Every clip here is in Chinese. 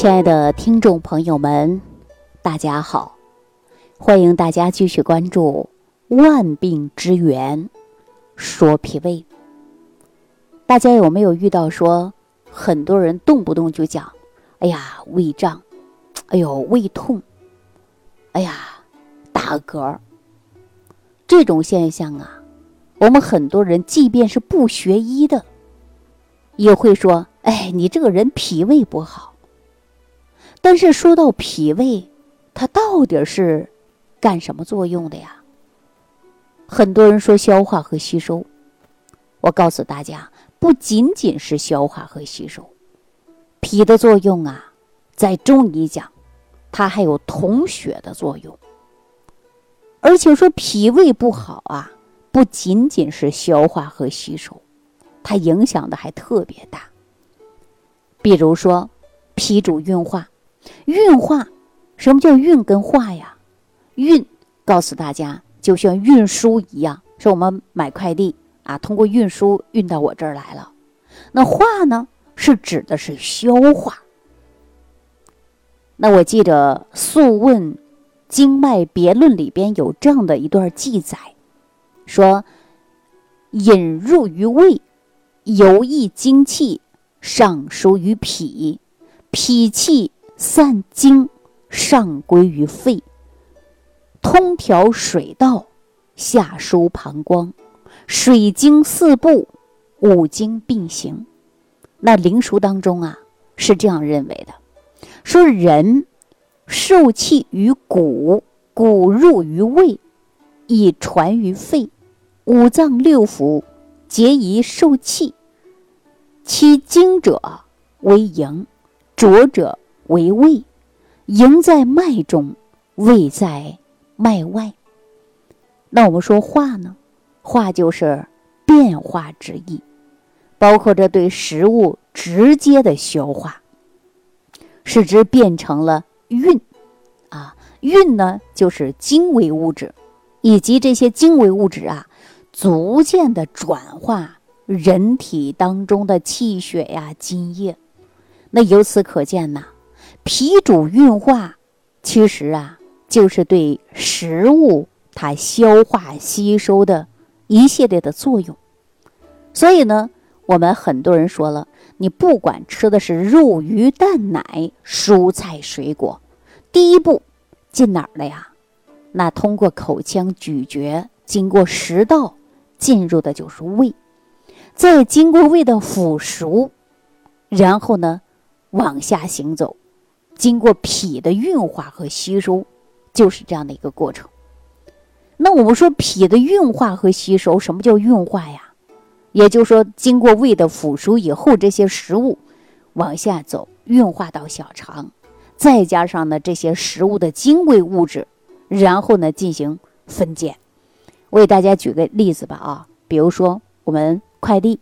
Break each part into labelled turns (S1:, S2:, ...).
S1: 亲爱的听众朋友们，大家好！欢迎大家继续关注《万病之源说脾胃》。大家有没有遇到说，很多人动不动就讲：“哎呀，胃胀，哎呦，胃痛，哎呀，打嗝。”这种现象啊，我们很多人即便是不学医的，也会说：“哎，你这个人脾胃不好。”但是说到脾胃，它到底是干什么作用的呀？很多人说消化和吸收，我告诉大家，不仅仅是消化和吸收，脾的作用啊，在中医讲，它还有统血的作用。而且说脾胃不好啊，不仅仅是消化和吸收，它影响的还特别大。比如说，脾主运化。运化，什么叫运跟化呀？运，告诉大家，就像运输一样，说我们买快递啊，通过运输运到我这儿来了。那化呢，是指的是消化。那我记着《素问·经脉别论》里边有这样的一段记载，说：引入于胃，游溢精气，上输于脾，脾气。散精，上归于肺，通调水道，下输膀胱，水经四部，五经并行。那灵枢当中啊，是这样认为的：说人受气于骨，骨入于胃，以传于肺，五脏六腑皆宜受气。其精者为营，浊者。为胃，营在脉中，胃在脉外。那我们说化呢？化就是变化之意，包括着对食物直接的消化，使之变成了运。啊，运呢就是精微物质，以及这些精微物质啊，逐渐的转化人体当中的气血呀、津液。那由此可见呐。脾主运化，其实啊，就是对食物它消化吸收的一系列的作用。所以呢，我们很多人说了，你不管吃的是肉、鱼、蛋、奶、蔬菜、水果，第一步进哪儿了呀？那通过口腔咀嚼，经过食道进入的就是胃，再经过胃的腐熟，然后呢，往下行走。经过脾的运化和吸收，就是这样的一个过程。那我们说脾的运化和吸收，什么叫运化呀？也就是说，经过胃的腐熟以后，这些食物往下走，运化到小肠，再加上呢这些食物的精微物质，然后呢进行分拣。我给大家举个例子吧啊，比如说我们快递，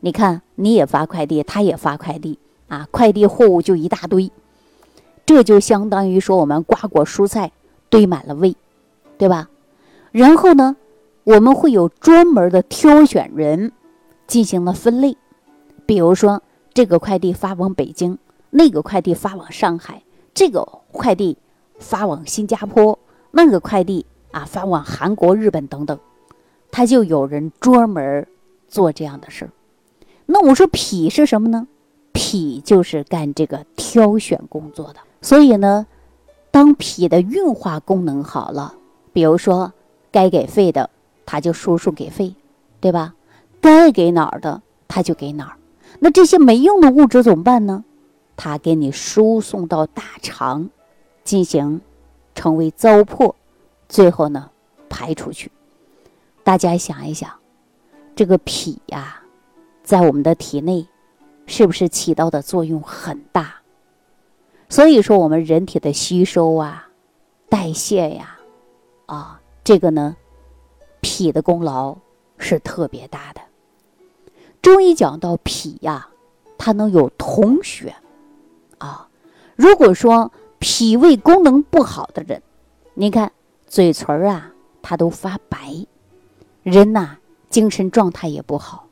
S1: 你看你也发快递，他也发快递啊，快递货物就一大堆。这就相当于说，我们瓜果蔬菜堆满了胃，对吧？然后呢，我们会有专门的挑选人进行了分类，比如说这个快递发往北京，那个快递发往上海，这个快递发往新加坡，那个快递啊发往韩国、日本等等，他就有人专门做这样的事儿。那我说脾是什么呢？脾就是干这个挑选工作的。所以呢，当脾的运化功能好了，比如说该给肺的，它就输送给肺，对吧？该给哪儿的，它就给哪儿。那这些没用的物质怎么办呢？它给你输送到大肠，进行成为糟粕，最后呢排出去。大家想一想，这个脾呀，在我们的体内，是不是起到的作用很大？所以说，我们人体的吸收啊、代谢呀，啊，这个呢，脾的功劳是特别大的。中医讲到脾呀，它能有统血啊。如果说脾胃功能不好的人，你看嘴唇啊，它都发白，人呐精神状态也不好，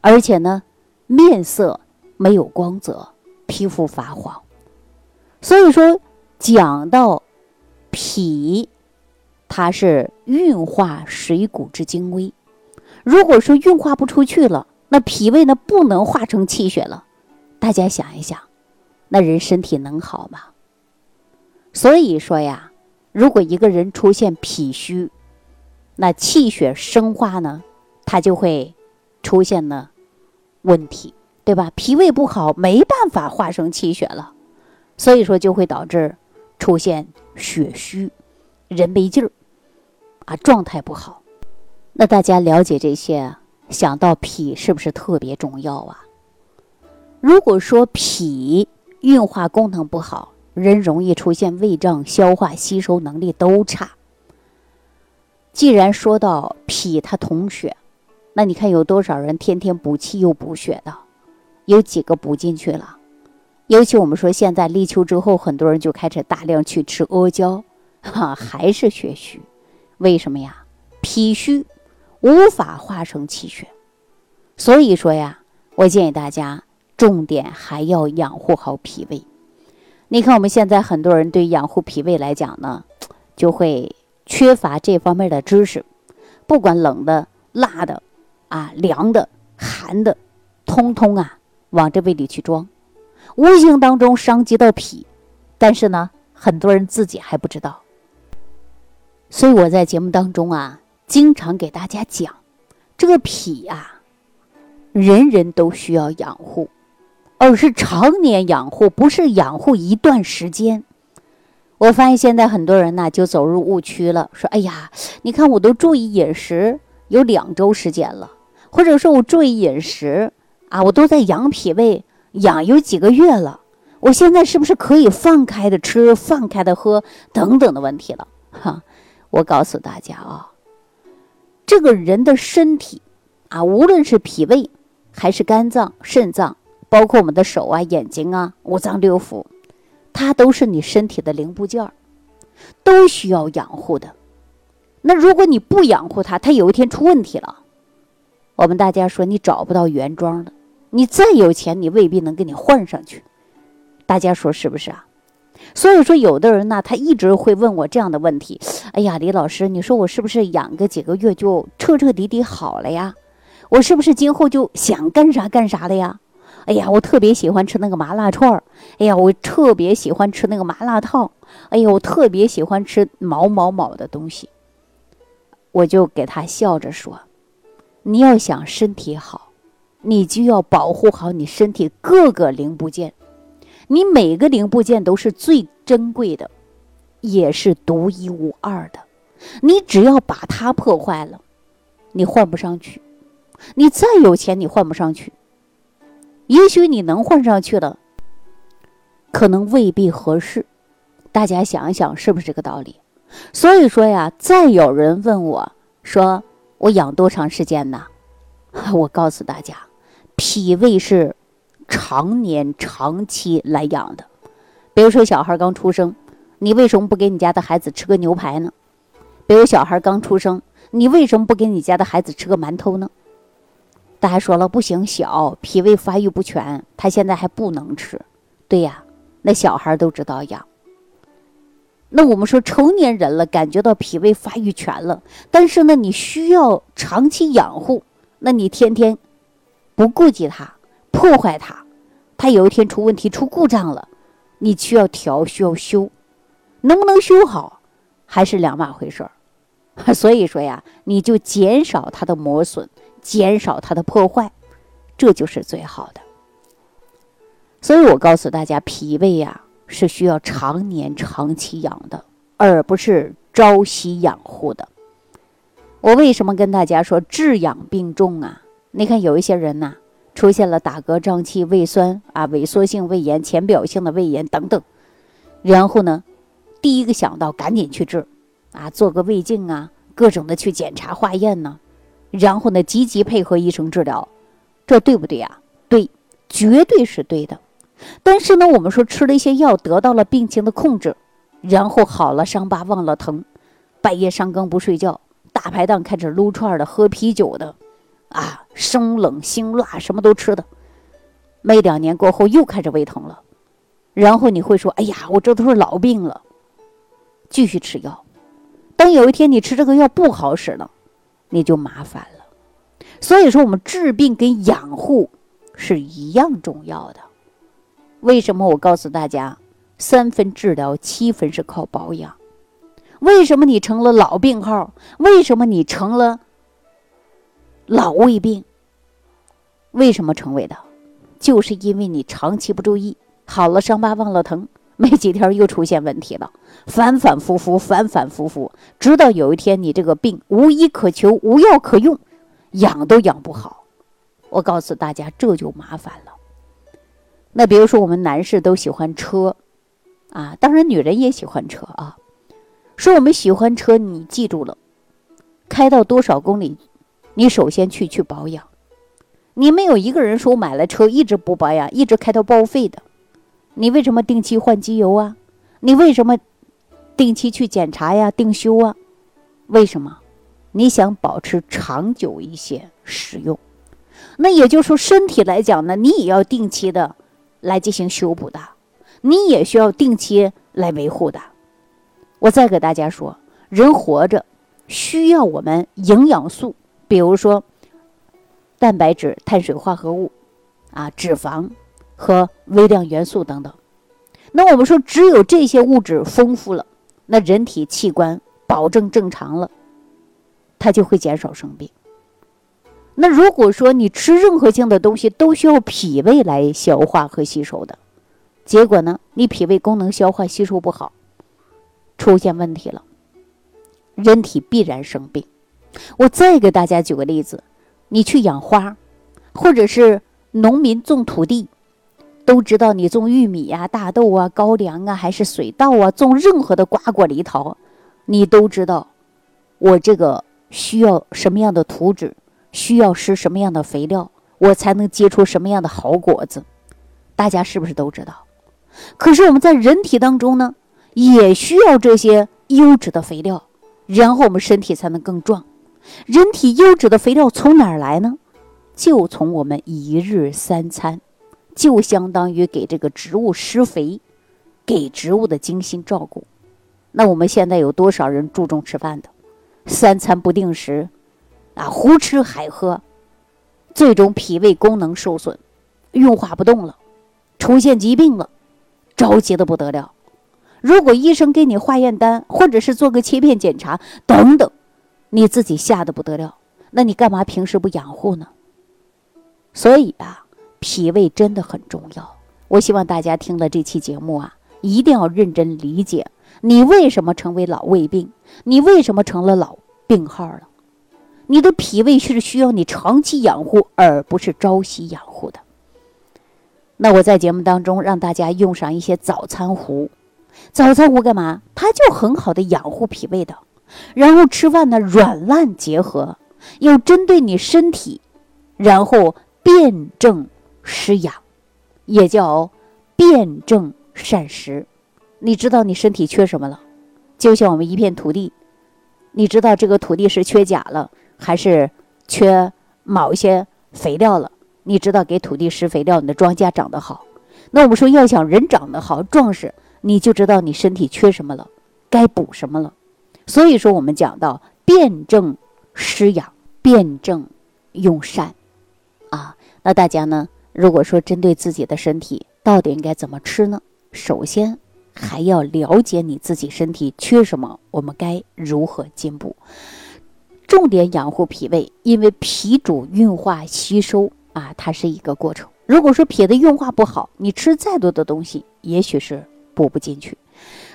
S1: 而且呢面色没有光泽，皮肤发黄。所以说，讲到脾，它是运化水谷之精微。如果说运化不出去了，那脾胃呢不能化成气血了。大家想一想，那人身体能好吗？所以说呀，如果一个人出现脾虚，那气血生化呢，它就会出现呢问题，对吧？脾胃不好，没办法化生气血了，所以说就会导致出现血虚，人没劲儿，啊，状态不好。那大家了解这些，想到脾是不是特别重要啊？如果说脾运化功能不好，人容易出现胃胀、消化吸收能力都差。既然说到脾它统血，那你看有多少人天天补气又补血的？有几个补进去了？尤其我们说现在立秋之后，很多人就开始大量去吃阿胶，哈，还是血虚。为什么呀？脾虚，无法化生气血。所以说呀，我建议大家重点还要养护好脾胃。你看我们现在很多人对养护脾胃来讲呢，就会。缺乏这方面的知识，不管冷的、辣的，啊，凉的、寒的，通通啊往这胃里去装，无形当中伤及到脾，但是呢，很多人自己还不知道。所以我在节目当中啊，经常给大家讲，这个脾啊，人人都需要养护，而是常年养护，不是养护一段时间。我发现现在很多人呢就走入误区了，说：“哎呀，你看我都注意饮食有两周时间了，或者说我注意饮食啊，我都在养脾胃养有几个月了，我现在是不是可以放开的吃、放开的喝等等的问题了？”哈，我告诉大家啊，这个人的身体啊，无论是脾胃还是肝脏、肾脏，包括我们的手啊、眼睛啊、五脏六腑。它都是你身体的零部件儿，都需要养护的。那如果你不养护它，它有一天出问题了，我们大家说你找不到原装的，你再有钱，你未必能给你换上去。大家说是不是啊？所以说，有的人呢，他一直会问我这样的问题：哎呀，李老师，你说我是不是养个几个月就彻彻底底好了呀？我是不是今后就想干啥干啥的呀？哎呀，我特别喜欢吃那个麻辣串儿。哎呀，我特别喜欢吃那个麻辣烫。哎呀，我特别喜欢吃某某某的东西。我就给他笑着说：“你要想身体好，你就要保护好你身体各个零部件。你每个零部件都是最珍贵的，也是独一无二的。你只要把它破坏了，你换不上去。你再有钱，你换不上去。”也许你能换上去了，可能未必合适。大家想一想，是不是这个道理？所以说呀，再有人问我说我养多长时间呢？我告诉大家，脾胃是常年长期来养的。比如说小孩刚出生，你为什么不给你家的孩子吃个牛排呢？比如小孩刚出生，你为什么不给你家的孩子吃个馒头呢？他还说了不行，小脾胃发育不全，他现在还不能吃。对呀，那小孩都知道养。那我们说成年人了，感觉到脾胃发育全了，但是呢，你需要长期养护。那你天天不顾及它，破坏它，它有一天出问题、出故障了，你需要调、需要修，能不能修好，还是两码回事儿。所以说呀，你就减少它的磨损。减少它的破坏，这就是最好的。所以我告诉大家，脾胃呀是需要常年长期养的，而不是朝夕养护的。我为什么跟大家说治养并重啊？你看有一些人呐，出现了打嗝、胀气、胃酸啊、萎缩性胃炎、浅表性的胃炎等等，然后呢，第一个想到赶紧去治，啊，做个胃镜啊，各种的去检查化验呢。然后呢，积极配合医生治疗，这对不对呀？对，绝对是对的。但是呢，我们说吃了一些药，得到了病情的控制，然后好了，伤疤忘了疼，半夜三更不睡觉，大排档开始撸串的、喝啤酒的，啊，生冷辛辣什么都吃的，没两年过后又开始胃疼了，然后你会说：“哎呀，我这都是老病了。”继续吃药。等有一天你吃这个药不好使了，你就麻烦了。所以说，我们治病跟养护是一样重要的。为什么我告诉大家，三分治疗，七分是靠保养？为什么你成了老病号？为什么你成了老胃病？为什么成为的？就是因为你长期不注意，好了伤疤忘了疼，没几天又出现问题了，反反复复，反反复复，直到有一天你这个病无医可求，无药可用，养都养不好。我告诉大家，这就麻烦了。那比如说，我们男士都喜欢车，啊，当然女人也喜欢车啊。说我们喜欢车，你记住了，开到多少公里，你首先去去保养。你没有一个人说买了车一直不保养，一直开到报废的。你为什么定期换机油啊？你为什么定期去检查呀、定修啊？为什么？你想保持长久一些使用。那也就是说，身体来讲呢，你也要定期的来进行修补的，你也需要定期来维护的。我再给大家说，人活着需要我们营养素，比如说蛋白质、碳水化合物，啊，脂肪和微量元素等等。那我们说，只有这些物质丰富了，那人体器官保证正常了，它就会减少生病。那如果说你吃任何性的东西都需要脾胃来消化和吸收的，结果呢，你脾胃功能消化吸收不好。出现问题了，人体必然生病。我再给大家举个例子，你去养花，或者是农民种土地，都知道你种玉米呀、大豆啊、高粱啊，还是水稻啊，种任何的瓜果梨桃，你都知道，我这个需要什么样的土质，需要施什么样的肥料，我才能结出什么样的好果子，大家是不是都知道？可是我们在人体当中呢？也需要这些优质的肥料，然后我们身体才能更壮。人体优质的肥料从哪儿来呢？就从我们一日三餐，就相当于给这个植物施肥，给植物的精心照顾。那我们现在有多少人注重吃饭的？三餐不定时，啊，胡吃海喝，最终脾胃功能受损，运化不动了，出现疾病了，着急的不得了。如果医生给你化验单，或者是做个切片检查等等，你自己吓得不得了，那你干嘛平时不养护呢？所以啊，脾胃真的很重要。我希望大家听了这期节目啊，一定要认真理解，你为什么成为老胃病，你为什么成了老病号了？你的脾胃是需要你长期养护，而不是朝夕养护的。那我在节目当中让大家用上一些早餐壶。早餐壶干嘛？它就很好的养护脾胃的。然后吃饭呢，软烂结合，要针对你身体，然后辩证施养，也叫辩证膳食。你知道你身体缺什么了？就像我们一片土地，你知道这个土地是缺钾了，还是缺某一些肥料了？你知道给土地施肥料，你的庄稼长得好。那我们说要想人长得好、壮实。你就知道你身体缺什么了，该补什么了。所以说，我们讲到辩证施养，辩证用膳，啊，那大家呢，如果说针对自己的身体，到底应该怎么吃呢？首先还要了解你自己身体缺什么，我们该如何进补。重点养护脾胃，因为脾主运化吸收啊，它是一个过程。如果说脾的运化不好，你吃再多的东西，也许是。补不进去。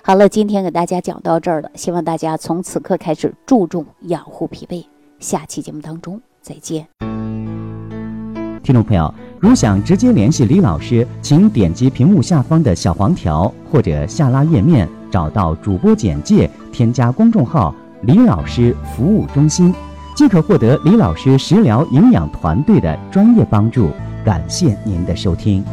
S1: 好了，今天给大家讲到这儿了，希望大家从此刻开始注重养护脾胃。下期节目当中再见。
S2: 听众朋友，如想直接联系李老师，请点击屏幕下方的小黄条，或者下拉页面找到主播简介，添加公众号“李老师服务中心”，即可获得李老师食疗营养团队的专业帮助。感谢您的收听。